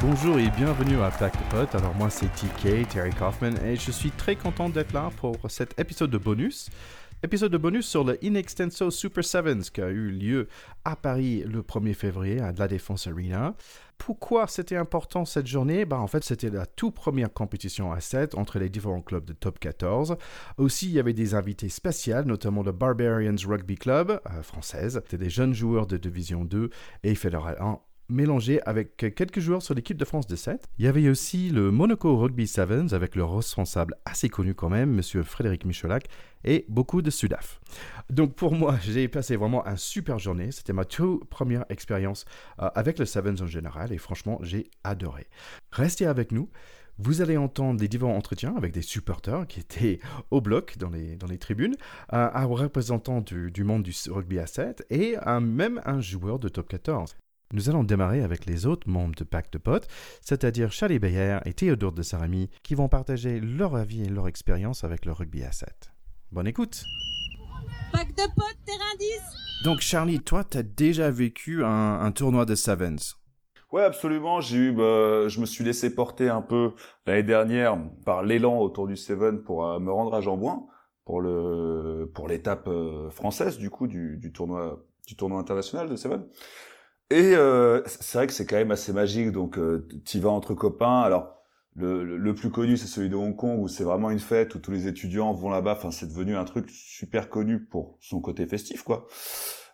Bonjour et bienvenue à Pack the Pot. Alors moi c'est TK, Terry Kaufman, et je suis très content d'être là pour cet épisode de bonus. Épisode de bonus sur le In Extenso Super Sevens qui a eu lieu à Paris le 1er février à La Défense Arena. Pourquoi c'était important cette journée? Bah, En fait, c'était la toute première compétition à 7 entre les différents clubs de top 14. Aussi, il y avait des invités spéciaux, notamment le Barbarians Rugby Club, euh, française. C'était des jeunes joueurs de Division 2 et Fédéral 1 mélangé avec quelques joueurs sur l'équipe de France de 7. Il y avait aussi le Monaco Rugby Sevens avec le responsable assez connu quand même, monsieur Frédéric Michelac, et beaucoup de Sudaf. Donc pour moi, j'ai passé vraiment une super journée. C'était ma toute première expérience euh, avec le Sevens en général et franchement, j'ai adoré. Restez avec nous. Vous allez entendre des différents entretiens avec des supporters qui étaient au bloc dans les, dans les tribunes, euh, un représentant du, du, monde du rugby à 7 et même un joueur de top 14. Nous allons démarrer avec les autres membres de Pacte de Potes, c'est-à-dire Charlie Bayer et Théodore de Sarami, qui vont partager leur avis et leur expérience avec le rugby à 7. Bonne écoute Pacte de Potes, terrain 10 Donc Charlie, toi, tu as déjà vécu un, tournoi de Sevens Ouais, absolument. J'ai eu, bah, je me suis laissé porter un peu l'année dernière par l'élan autour du Seven pour euh, me rendre à Jambouin pour le pour l'étape euh, française du coup du, du tournoi du tournoi international de Seven. Et euh, c'est vrai que c'est quand même assez magique, donc euh, tu vas entre copains. Alors le, le plus connu c'est celui de Hong Kong où c'est vraiment une fête où tous les étudiants vont là-bas. Enfin c'est devenu un truc super connu pour son côté festif quoi.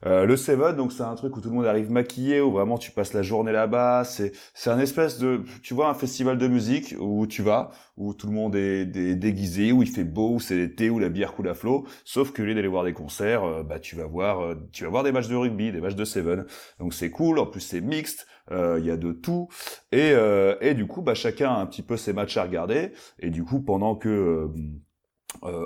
Euh, le Seven, donc c'est un truc où tout le monde arrive maquillé, où vraiment tu passes la journée là-bas. C'est c'est un espèce de, tu vois, un festival de musique où tu vas, où tout le monde est, déguisé, où il fait beau, où c'est l'été, où la bière coule à flot. Sauf que lieu d'aller voir des concerts, euh, bah tu vas voir, euh, tu vas voir des matchs de rugby, des matchs de Seven. Donc c'est cool. En plus c'est mixte. Il y a de tout et et du coup bah chacun a un petit peu ses matchs à regarder et du coup pendant que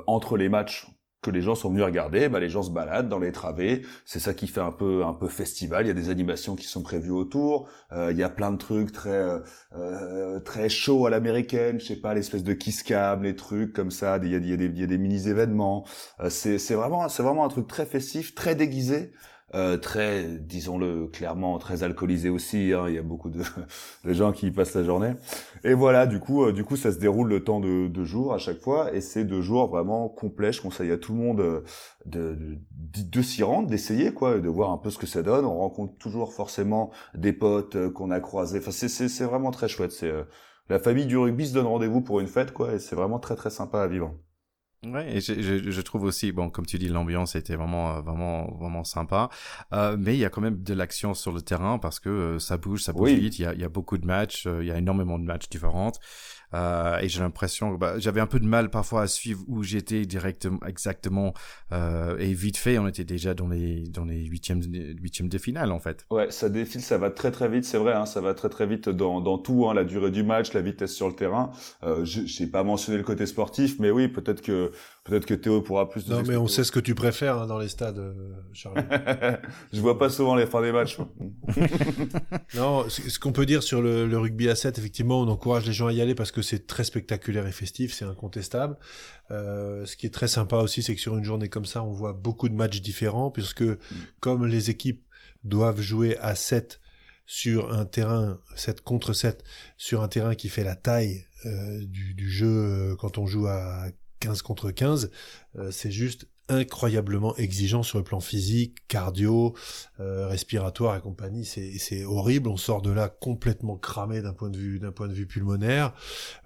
entre les matchs que les gens sont venus regarder, bah les gens se baladent dans les travées, c'est ça qui fait un peu un peu festival. Il y a des animations qui sont prévues autour, euh, il y a plein de trucs très euh, euh très chaud à l'américaine, je sais pas l'espèce de kiss cam, les trucs comme ça. Il y a, il y a des, il y a des mini événements. Euh, c'est c'est vraiment c'est vraiment un truc très festif, très déguisé. Euh, très, disons-le clairement, très alcoolisé aussi. Hein. Il y a beaucoup de, de, gens qui y passent la journée. Et voilà, du coup, euh, du coup, ça se déroule le temps de deux jours à chaque fois, et c'est deux jours vraiment complets. Je conseille à tout le monde euh, de, de, de s'y rendre, d'essayer quoi, de voir un peu ce que ça donne. On rencontre toujours forcément des potes qu'on a croisés. Enfin, c'est, vraiment très chouette. C'est la famille du rugby se donne rendez-vous pour une fête, quoi, et c'est vraiment très très sympa à vivre. Ouais, et je, je, je, trouve aussi, bon, comme tu dis, l'ambiance était vraiment, euh, vraiment, vraiment sympa. Euh, mais il y a quand même de l'action sur le terrain parce que euh, ça bouge, ça bouge vite. Il y, a, il y a beaucoup de matchs, euh, il y a énormément de matchs différents. Euh, et j'ai l'impression bah, j'avais un peu de mal parfois à suivre où j'étais directement, exactement. Euh, et vite fait, on était déjà dans les dans les huitièmes huitièmes de finale en fait. Ouais, ça défile, ça va très très vite, c'est vrai. Hein, ça va très très vite dans dans tout, hein, la durée du match, la vitesse sur le terrain. Euh, j'ai pas mentionné le côté sportif, mais oui, peut-être que peut-être que Théo pourra plus. Non, mais on sait ce que tu préfères hein, dans les stades, euh, Charlie. Je vois pas souvent les fins des matchs. non, ce qu'on peut dire sur le, le rugby à 7, effectivement, on encourage les gens à y aller parce que c'est très spectaculaire et festif, c'est incontestable. Euh, ce qui est très sympa aussi, c'est que sur une journée comme ça, on voit beaucoup de matchs différents, puisque mm. comme les équipes doivent jouer à 7 sur un terrain, 7 contre 7, sur un terrain qui fait la taille euh, du, du, jeu euh, quand on joue à 15 contre 15, euh, c'est juste incroyablement exigeant sur le plan physique, cardio, euh, respiratoire et compagnie. C'est horrible. On sort de là complètement cramé d'un point de vue d'un point de vue pulmonaire.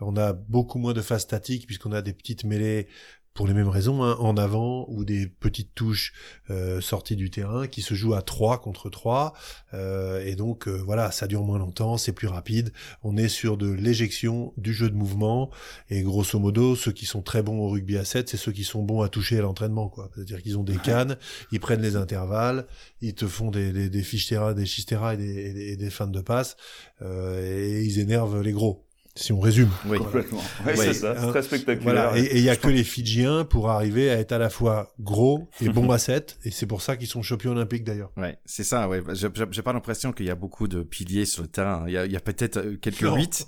On a beaucoup moins de phase statique puisqu'on a des petites mêlées pour les mêmes raisons, hein, en avant ou des petites touches euh, sorties du terrain qui se jouent à 3 contre 3. Euh, et donc euh, voilà, ça dure moins longtemps, c'est plus rapide. On est sur de l'éjection du jeu de mouvement. Et grosso modo, ceux qui sont très bons au rugby à 7, c'est ceux qui sont bons à toucher à l'entraînement. quoi. C'est-à-dire qu'ils ont des cannes, ils prennent les intervalles, ils te font des, des, des fiches des et des, et des, fins de passe, et ils énervent les gros si on résume. Oui, complètement. c'est ça, c'est très spectaculaire. Et il y a que les Fidjiens pour arriver à être à la fois gros et bons à 7, et c'est pour ça qu'ils sont champions olympiques d'ailleurs. Ouais, c'est ça, ouais. J'ai pas l'impression qu'il y a beaucoup de piliers sur le terrain. Il y a, y a peut-être euh, quelques 8,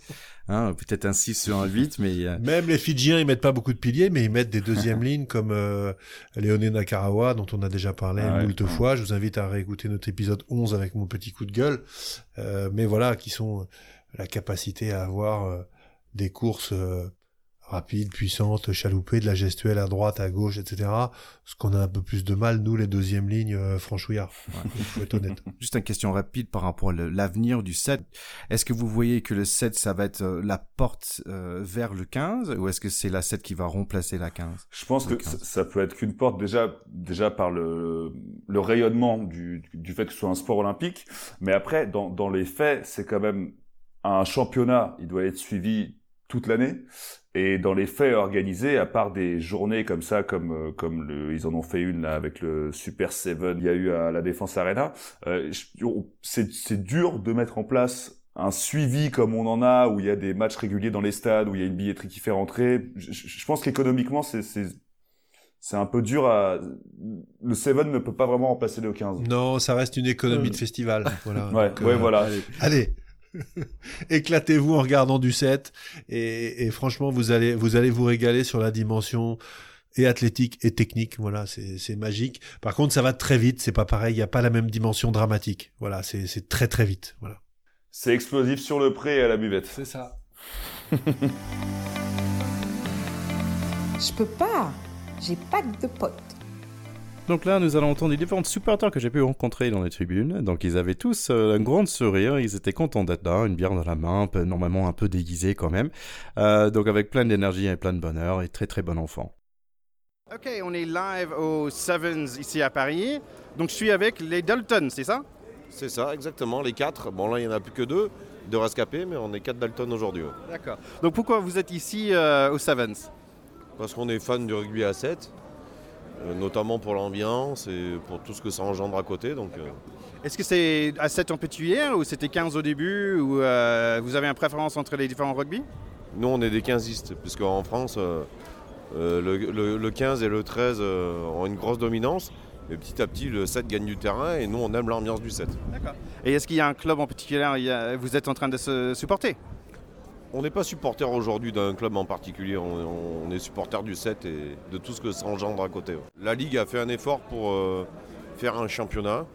hein, peut-être un 6 sur un 8, mais... A... Même les Fidjiens, ils mettent pas beaucoup de piliers, mais ils mettent des deuxièmes lignes comme euh, Léoné Nakarawa, dont on a déjà parlé ah moult fois. Je vous invite à réécouter notre épisode 11 avec mon petit coup de gueule. Euh, mais voilà, qui sont la capacité à avoir euh, des courses euh, rapides, puissantes, chaloupées, de la gestuelle à droite, à gauche, etc. Ce qu'on a un peu plus de mal, nous, les deuxièmes lignes euh, franchouillards. Il faut être honnête. Juste une question rapide par rapport à l'avenir du 7. Est-ce que vous voyez que le 7, ça va être euh, la porte euh, vers le 15 ou est-ce que c'est la 7 qui va remplacer la 15 Je pense que ça, ça peut être qu'une porte déjà, déjà par le, le rayonnement du, du fait que ce soit un sport olympique, mais après, dans, dans les faits, c'est quand même un championnat, il doit être suivi toute l'année, et dans les faits organisés, à part des journées comme ça, comme euh, comme le, ils en ont fait une là avec le Super Seven, il y a eu à la Défense Arena, euh, c'est c'est dur de mettre en place un suivi comme on en a, où il y a des matchs réguliers dans les stades, où il y a une billetterie qui fait rentrer. Je, pense qu'économiquement, c'est c'est c'est un peu dur à. Le Seven ne peut pas vraiment remplacer le 15. Non, ça reste une économie Euh. de festival. Voilà. Ouais, Donc, ouais, euh, voilà. Allez, éclatez-vous en regardant du 7 et, et franchement vous allez vous allez vous régaler sur la dimension et athlétique et technique. Voilà, c'est c'est magique. Par contre, ça va très vite. C'est pas pareil. Il y a pas la même dimension dramatique. Voilà, c'est c'est très très vite. Voilà. C'est explosif sur le pré et à la buvette. C'est ça. Je peux pas. J'ai pas de potes. Donc là, nous allons entendre les différents supporters que j'ai pu rencontrer dans les tribunes. Donc ils avaient tous euh, un grand sourire, ils étaient contents d'être là, une bière dans la main, un peu- normalement un peu déguisés quand même. Euh, donc avec plein d'énergie et plein de bonheur et très très bon enfant. Ok, on est live au Sevens ici à Paris. Donc je suis avec les Dalton, c'est ça? C'est ça, exactement, les quatre. Bon, là, il n'y en a plus que deux, deux rescapés, mais on est quatre Dalton aujourd'hui. D'accord. Donc pourquoi vous êtes ici euh, au Sevens? Parce qu'on est fan du rugby à 7, euh, notamment pour l'ambiance et pour tout ce que ça engendre à côté. Donc, euh, Est-ce que c'est à 7 en pétulière ou c'était 15 au début ou euh, vous avez une préférence entre les différents rugby? Nous, on est des 15istes, puisqu'en France, euh, euh, le, le- le 15 et le 13 euh, ont une grosse dominance. Mais petit à petit, le 7 gagne du terrain et nous, on aime l'ambiance du 7. Et est-ce qu'il y a un club en particulier? Vous êtes en train de se supporter? On n'est pas supporter aujourd'hui d'un club en particulier, on, on est supporter du 7 et de tout ce que ça engendre à côté. La Ligue a fait un effort pour euh, faire un championnat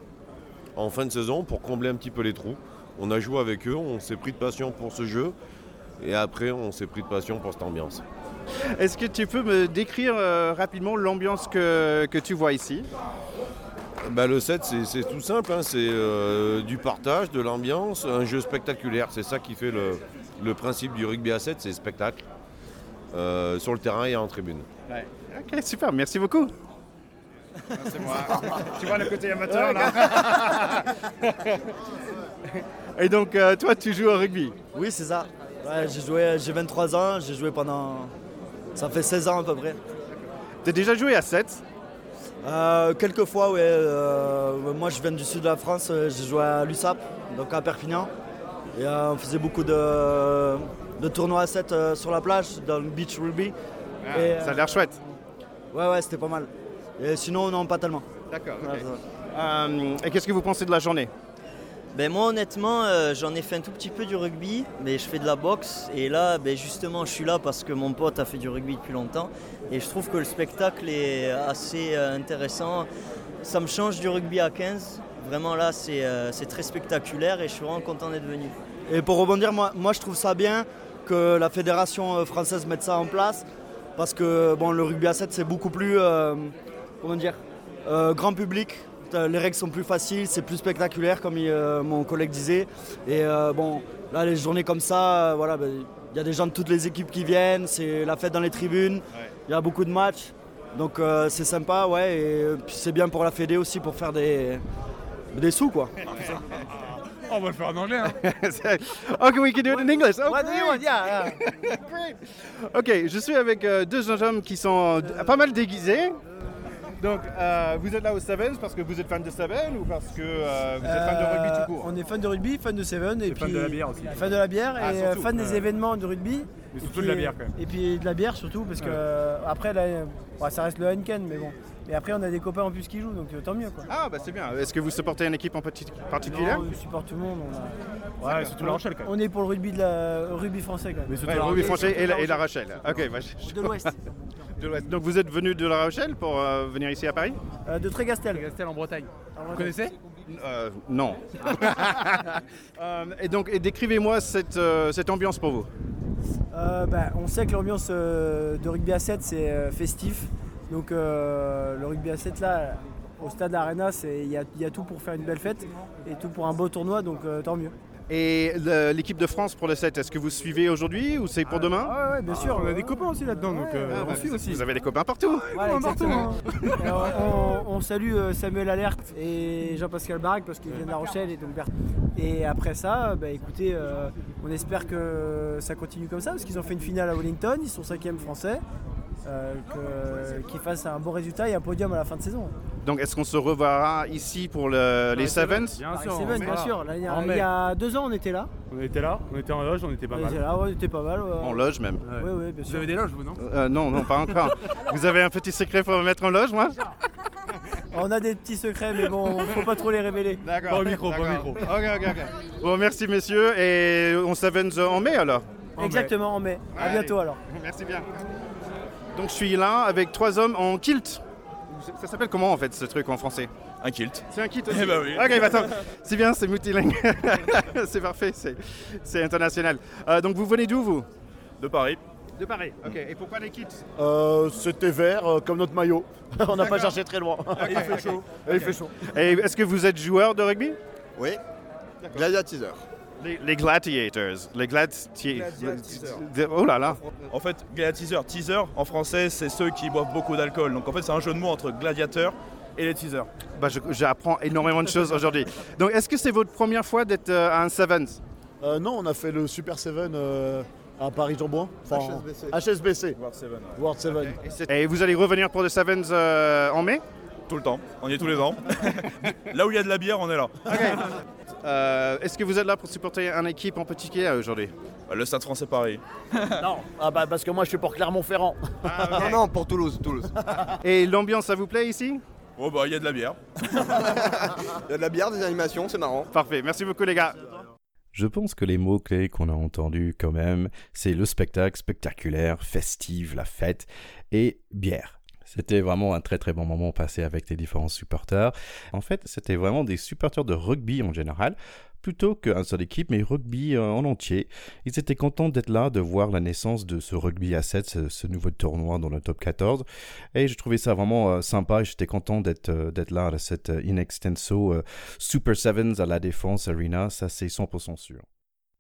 en fin de saison pour combler un petit peu les trous. On a joué avec eux, on s'est pris de passion pour ce jeu et après on s'est pris de passion pour cette ambiance. Est-ce que tu peux me décrire euh, rapidement l'ambiance que, que tu vois ici? Bah, le 7 c'est- c'est tout simple, hein, c'est euh, du partage, de l'ambiance, un jeu spectaculaire. C'est ça qui fait le, le principe du rugby à 7, c'est spectacle. euh, sur le terrain et en tribune. Ok, super, merci beaucoup. C'est moi. tu vois le côté amateur là Et donc, euh, toi, tu joues au rugby? Oui, c'est ça. Ouais, j'ai joué, j'ai 23 ans, j'ai joué pendant. Ça fait 16 ans à peu près. Tu as déjà joué à 7 Euh, quelques fois, ouais. euh, moi, je viens du sud de la France, j'ai joué à l'USAP, donc à Perpignan. Et euh, on faisait beaucoup de, de tournois à 7 euh, sur la plage, dans le beach rugby. Et, euh, Ça a l'air chouette. ouais, ouais, c'était pas mal. Et sinon, non, pas tellement. D'accord. Euh, et qu'est-ce que vous pensez de la journée? Ben moi honnêtement euh, j'en ai fait un tout petit peu du rugby, mais je fais de la boxe et là ben, justement je suis là parce que mon pote a fait du rugby depuis longtemps et je trouve que le spectacle est assez euh, intéressant. Ça me change du rugby à 15, vraiment là c'est euh, c'est très spectaculaire et je suis vraiment content d'être venu. Et pour rebondir, moi, moi je trouve ça bien que la fédération euh, française mette ça en place parce que bon, le rugby à 7 c'est beaucoup plus euh, comment dire, euh, grand public. Les règles sont plus faciles, c'est plus spectaculaire comme il, euh, mon collègue disait. Et bon, là les journées comme ça, voilà, ben, il y a des gens de toutes les équipes qui viennent, c'est la fête dans les tribunes, il y a beaucoup de matchs. Donc c'est sympa, ouais, et puis c'est bien pour la Fédé aussi pour faire des, des sous quoi. On va le faire en anglais. Hein. Ok, we can do it in English. Oh, What do you want? great. Yeah, yeah. Ok, je suis avec euh, deux jeunes hommes qui sont euh, pas mal déguisés. Donc, euh, vous êtes là au Sevens parce que vous êtes fan de Seven ou parce que euh, vous êtes fan de rugby tout court? On est fan de rugby, fan de Seven et fan puis de la bière aussi. fan de la bière Ah, et surtout, fan des événements de rugby. Mais Et surtout puis- de la bière quand même. Et puis de la bière surtout parce que euh, après là, ouais, ça reste le Heineken mais bon. Et après on a des copains en plus qui jouent donc euh, tant mieux quoi. Ah, bah c'est bien. Est-ce que vous supportez une équipe en parti- particulière Non, on supporte tout le monde. On, a- Ouais, surtout La Rochelle quand même. on est pour le rugby, de la, rugby français quand même. Mais surtout Ouais, La Rugby Rochelle. français et la, et la Rochelle. Ok, bah, je- De l'Ouest, de l'Ouest. Donc vous êtes venu de La Rochelle pour euh, venir ici à Paris Euh, de Trégastel. Gastel en Bretagne. En Vous connaissez? Euh, non. Euh, et donc, et décrivez-moi cette, euh, cette ambiance pour vous. Euh, bah, on sait que l'ambiance euh, de rugby à 7 c'est euh, festif. Donc euh, le rugby à 7 là, au stade Arena, c'est- il y a, il y a tout pour faire une belle fête et tout pour un beau tournoi, donc euh, tant mieux. Et l'équipe de France pour le 7, est-ce que vous suivez aujourd'hui ou c'est pour demain? Ouais, ouais, bien sûr. On a des copains aussi là-dedans, donc euh, Ah, on suit aussi. Vous avez des copains partout Voilà, on, on salue Samuel Alerte et Jean-Pascal Barac parce qu'ils viennent de La Rochelle et donc. Et après ça, bah, écoutez, euh, on espère que ça continue comme ça parce qu'ils ont fait une finale à Wellington, ils sont cinquième français. euh, qu'ils fassent un bon résultat et un podium à la fin de saison. Donc, est-ce qu'on se reverra ici pour le- les Sevens Bien sûr. Seven, on bien est- sûr. Il y a deux ans, on était là. On était là, on était en loge, on était pas on mal. était là, ouais, on était pas mal. ouais. En loge même Oui, oui, bien Vous sûr. avez des loges, vous, non? Euh, Non, non, pas encore. vous avez un petit secret pour me mettre en loge, moi? On a des petits secrets, mais bon, faut pas trop les révéler. D'accord. Pas au micro, pas au micro. Ok, ok, ok. Bon, merci messieurs et on Sevens en mai alors Exactement, en mai. À Allez. bientôt alors. Merci bien. Donc je suis là avec trois hommes en kilt. Ça s'appelle comment en fait ce truc en français? Un kilt. C'est un kilt aussi Eh ben oui. Ok, bah attends. C'est bien, c'est multilingue. c'est parfait, c'est, c'est international. Euh, donc vous venez d'où vous? De Paris. De Paris. Ok, et pourquoi les kits Euh, C'était vert euh, comme notre maillot. On n'a pas cherché très loin. il fait chaud. Et il fait chaud. Et est-ce que vous êtes joueur de rugby? Oui. Gladiatiseur. les, les gladiators. Les gladiators. Gladiatiseurs. Oh là là. En fait, gladiatiseur, teaser, en français, c'est ceux qui boivent beaucoup d'alcool. Donc en fait, c'est un jeu de mots entre gladiateur et les teasers. Bah, j'apprends énormément de choses aujourd'hui. Donc est-ce que c'est votre première fois d'être euh, à un Sevens? Euh, non, on a fait le Super 7 euh, à Paris-Jean-Bouin. HSBC. HSBC. World Seven, ouais. World 7. Et vous allez revenir pour le Sevens euh, en mai Tout le temps. On y est tous les ans. là où il y a de la bière, on est là. Euh, Est-ce que vous êtes là pour supporter une équipe en particulier aujourd'hui Bah, Le Stade français Paris. non, ah bah, parce que moi je suis pour Clermont-Ferrand. Non, non, pour Toulouse, Toulouse. Et l'ambiance, ça vous plaît ici Oh bah, il y a de la bière. Il y a de la bière, des animations, c'est marrant. Parfait, merci beaucoup les gars. Je pense que les mots-clés qu'on a entendus quand même, c'est le spectacle spectaculaire, festive, la fête et bière. C'était vraiment un très très bon moment passé avec les différents supporters. En fait, c'était vraiment des supporters de rugby en général, plutôt qu'un seul équipe, mais rugby euh, en entier. Ils étaient contents d'être là, de voir la naissance de ce rugby à 7, ce, nouveau tournoi dans le top 14. Et je trouvais ça vraiment euh, sympa j'étais content d'être euh, d'être là à cette In Extenso Super Sevens à la Défense Arena, ça c'est 100% sûr.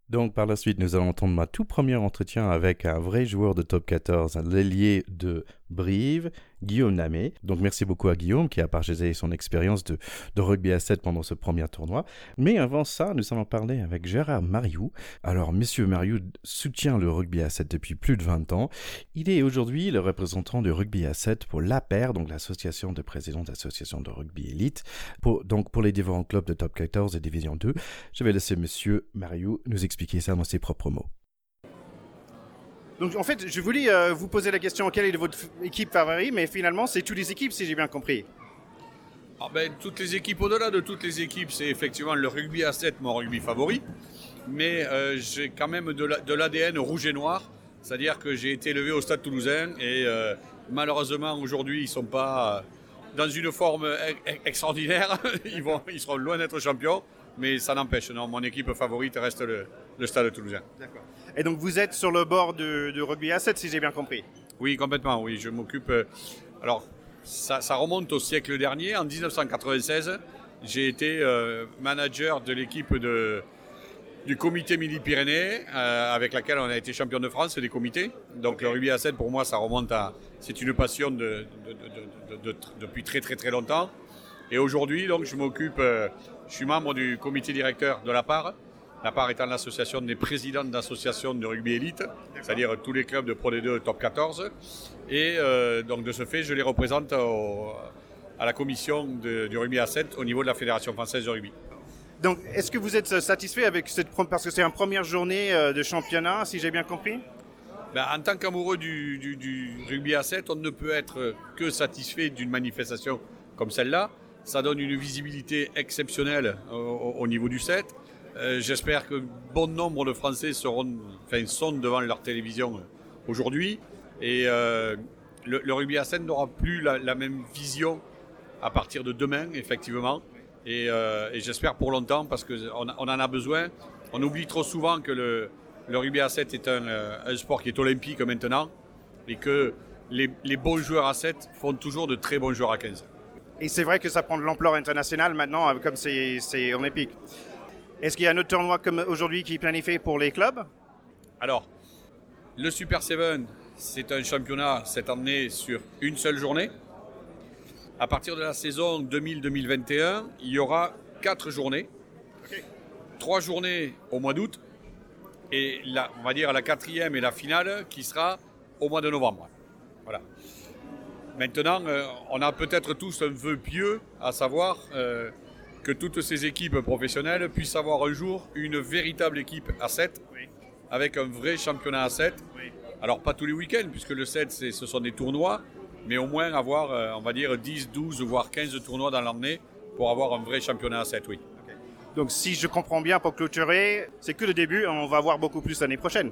Donc par la suite, nous allons entendre ma tout premier entretien avec un vrai joueur de top 14, un l'ailier de Brive, Guillaume Namé. Donc merci beaucoup à Guillaume qui a partagé son expérience de, rugby à 7 pendant ce premier tournoi. Mais avant ça, nous allons parler avec Gérard Mariou. Alors Monsieur Mariou soutient le rugby à 7 depuis plus de 20 ans. Il est aujourd'hui le représentant du rugby à 7 pour l'APER, donc l'association de présidents d'associations de rugby élite, pour, donc pour les différents clubs de top 14 et division 2. Je vais laisser Monsieur Mariou nous expliquer ça dans ses propres mots. Donc en fait, je voulais euh, vous poser la question quelle est votre équipe favorite, mais finalement c'est toutes les équipes si j'ai bien compris. Ah ben, toutes les équipes, au-delà de toutes les équipes, c'est effectivement le rugby à 7, mon rugby favori. Mais euh, j'ai quand même de la- de l'ADN rouge et noir. C'est-à-dire que j'ai été élevé au stade toulousain et euh, malheureusement aujourd'hui ils ne sont pas dans une forme extraordinaire. ils, vont, ils seront loin d'être champions. Mais ça n'empêche, non, mon équipe favorite reste le, le stade toulousain. D'accord. Et donc vous êtes sur le bord du, du rugby à 7 si j'ai bien compris. Oui, complètement, oui. Je m'occupe. euh, Alors, ça, ça remonte au siècle dernier. En 1996, j'ai été euh, manager de l'équipe de, du comité Midi-Pyrénées, euh, avec laquelle on a été champion de France des comités. Donc, le rugby à 7, pour moi, ça remonte à. C'est une passion de, de- de- de- de- depuis très, très, très longtemps. Et aujourd'hui, donc, je m'occupe. je suis membre du comité directeur de la part. La part étant l'association des présidents d'associations de rugby élite, c'est-à-dire tous les clubs de Pro D2 top 14. Et euh, donc de ce fait, je les représente au- à la commission de- du rugby à 7 au niveau de la Fédération française de rugby. Donc est-ce que vous êtes euh, satisfait avec cette parce que c'est une première journée euh, de championnat si j'ai bien compris? Ben, en tant qu'amoureux du, du- du rugby à 7, on ne peut être que satisfait d'une manifestation comme celle-là. Ça donne une visibilité exceptionnelle au, au- au niveau du 7. Euh, J'espère que bon nombre de Français seront, enfin, sont devant leur télévision euh, aujourd'hui. Et euh, le, rugby à 7 n'aura plus la, même vision à partir de demain, effectivement. Et, j'espère pour longtemps parce qu'on on en a besoin. On oublie trop souvent que le, rugby à 7 est un, sport qui est olympique maintenant et que les, bons joueurs à 7 font toujours de très bons joueurs à 15. Et c'est vrai que ça prend de l'ampleur internationale maintenant, comme c'est c'est olympique. Est-ce qu'il y a un autre tournoi comme aujourd'hui qui est planifié pour les clubs? Alors, le Super 7, c'est un championnat cette année sur une seule journée. À partir de la saison 2000-2021, il y aura quatre journées. Trois journées au mois d'août et la, on va dire la quatrième et la finale qui sera au mois de novembre. Voilà. Maintenant, euh, on a peut-être tous un vœu pieux, à savoir euh, que toutes ces équipes professionnelles puissent avoir un jour une véritable équipe à 7, avec un vrai championnat à 7. Alors pas tous les week-ends, puisque le 7, c'est- ce sont des tournois, mais au moins avoir, euh, on va dire, 10, 12, voire 15 tournois dans l'année pour avoir un vrai championnat à 7, oui. Donc si je comprends bien pour clôturer, c'est que le début, on va voir beaucoup plus l'année prochaine.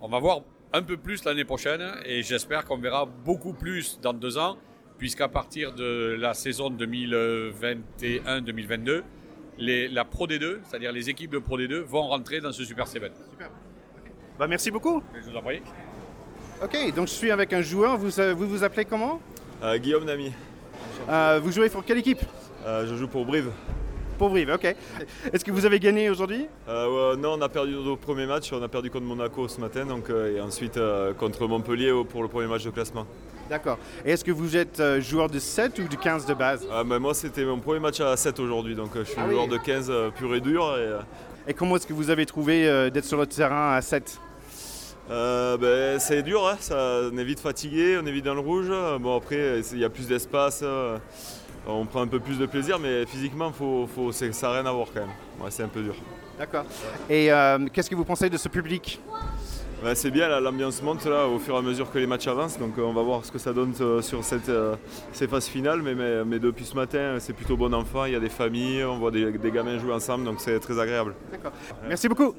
On va voir un peu plus l'année prochaine et j'espère qu'on verra beaucoup plus dans deux ans, puisqu'à partir de la saison 2021-2022, les- la Pro D2, c'est-à-dire les équipes de Pro D2, vont rentrer dans ce Super 7. Bah, merci beaucoup. Je vous en prie. Ok, donc je suis avec un joueur, vous euh, vous, vous appelez comment? Euh, Guillaume Nami. Euh, Vous jouez pour quelle équipe? Euh, je joue pour Brive. Pour Brive, ok. Est-ce que vous avez gagné aujourd'hui? Euh, ouais, non, on a perdu nos premiers matchs. On a perdu contre Monaco ce matin, donc, euh, et ensuite euh, contre Montpellier pour le premier match de classement. D'accord. Et est-ce que vous êtes euh, joueur de 7 ou de 15 de base Ah, moi, c'était mon premier match à 7 aujourd'hui, donc euh, je suis Ah oui. joueur de 15 euh, pur et dur. Et, Et comment est-ce que vous avez trouvé d'être sur le terrain à 7 euh, ben, c'est dur, hein, ça, on est vite fatigué, on est vite dans le rouge. Bon, après, il y a plus d'espace, on prend un peu plus de plaisir, mais physiquement, faut, ça n'a rien à voir quand même. Ouais, c'est un peu dur. D'accord. Et qu'est-ce que vous pensez de ce public? Ouais, c'est bien, là, l'ambiance monte là, au fur et à mesure que les matchs avancent, donc euh, on va voir ce que ça donne euh, sur cette, euh, ces phases finales. Mais, mais, mais depuis ce matin, c'est plutôt bon enfant, il y a des familles, on voit des, des gamins jouer ensemble, donc c'est très agréable. D'accord. Merci beaucoup.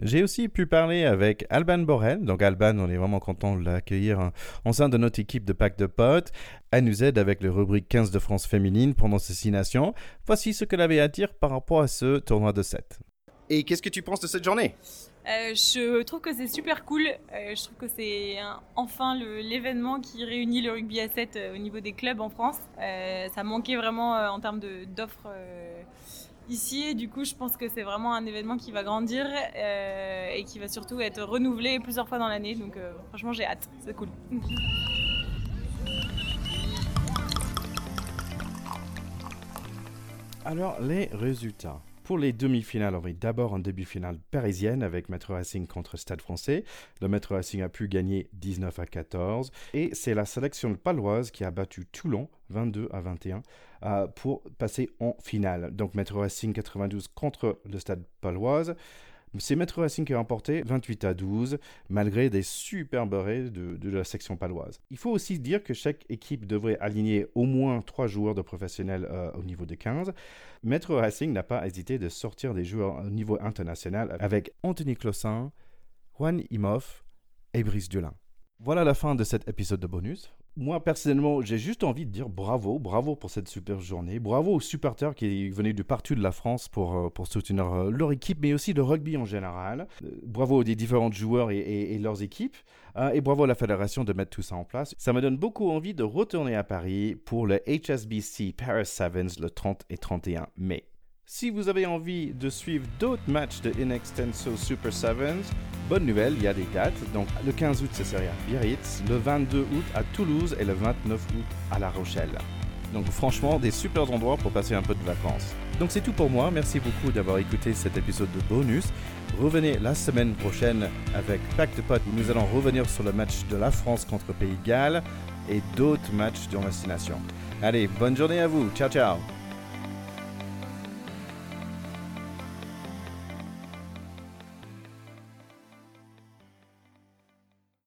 J'ai aussi pu parler avec Alban Borel. Donc Alban, on est vraiment content de l'accueillir hein, en sein de notre équipe de Pack de Potes. Elle nous aide avec le rubrique 15 de France féminine pendant ces six nations. Voici ce qu'elle avait à dire par rapport à ce tournoi de 7. Et qu'est-ce que tu penses de cette journée? Euh, je trouve que c'est super cool. Euh, je trouve que c'est enfin l'événement qui réunit le rugby à 7 euh, au niveau des clubs en France. Euh, ça manquait vraiment euh, en termes de- d'offres euh, ici. Et du coup, je pense que c'est vraiment un événement qui va grandir euh, et qui va surtout être renouvelé plusieurs fois dans l'année. Donc, euh, franchement, j'ai hâte. C'est cool. Alors, les résultats. Pour les demi-finales, on va d'abord en demi-finale parisienne avec Maître Racing contre Stade français. Le Maître Racing a pu gagner 19 à 14. Et c'est la sélection paloise qui a battu Toulon 22 à 21 euh, pour passer en finale. Donc Maître Racing 92 contre le Stade paloise. C'est Maître Racing qui a remporté 28 à 12, malgré des superbes de, de la section paloise. Il faut aussi dire que chaque équipe devrait aligner au moins 3 joueurs de professionnels euh, au niveau de 15. Maître Racing n'a pas hésité de sortir des joueurs au niveau international avec Anthony Clossin, Juan Imhoff et Brice Dulin. Voilà la fin de cet épisode de bonus. Moi, personnellement, j'ai juste envie de dire bravo, bravo pour cette super journée. Bravo aux supporters qui venaient de partout de la France pour, euh, soutenir euh, leur équipe, mais aussi le rugby en général. Euh, bravo aux différents joueurs et, et- leurs équipes. Et bravo à la fédération de mettre tout ça en place. Ça me donne beaucoup envie de retourner à Paris pour le HSBC Paris Sevens le 30 et 31 mai. Si vous avez envie de suivre d'autres matchs de Inextenso Super Sevens, bonne nouvelle, il y a des dates. Donc le 15 août, ce serait à Biarritz, le 22 août à Toulouse et le 29 août à La Rochelle. Donc franchement, des super endroits pour passer un peu de vacances. Donc c'est tout pour moi. Merci beaucoup d'avoir écouté cet épisode de bonus. Revenez la semaine prochaine avec Pack de Pot où nous allons revenir sur le match de la France contre Pays de Galles et d'autres matchs dans destination. Allez, bonne journée à vous. Ciao, ciao.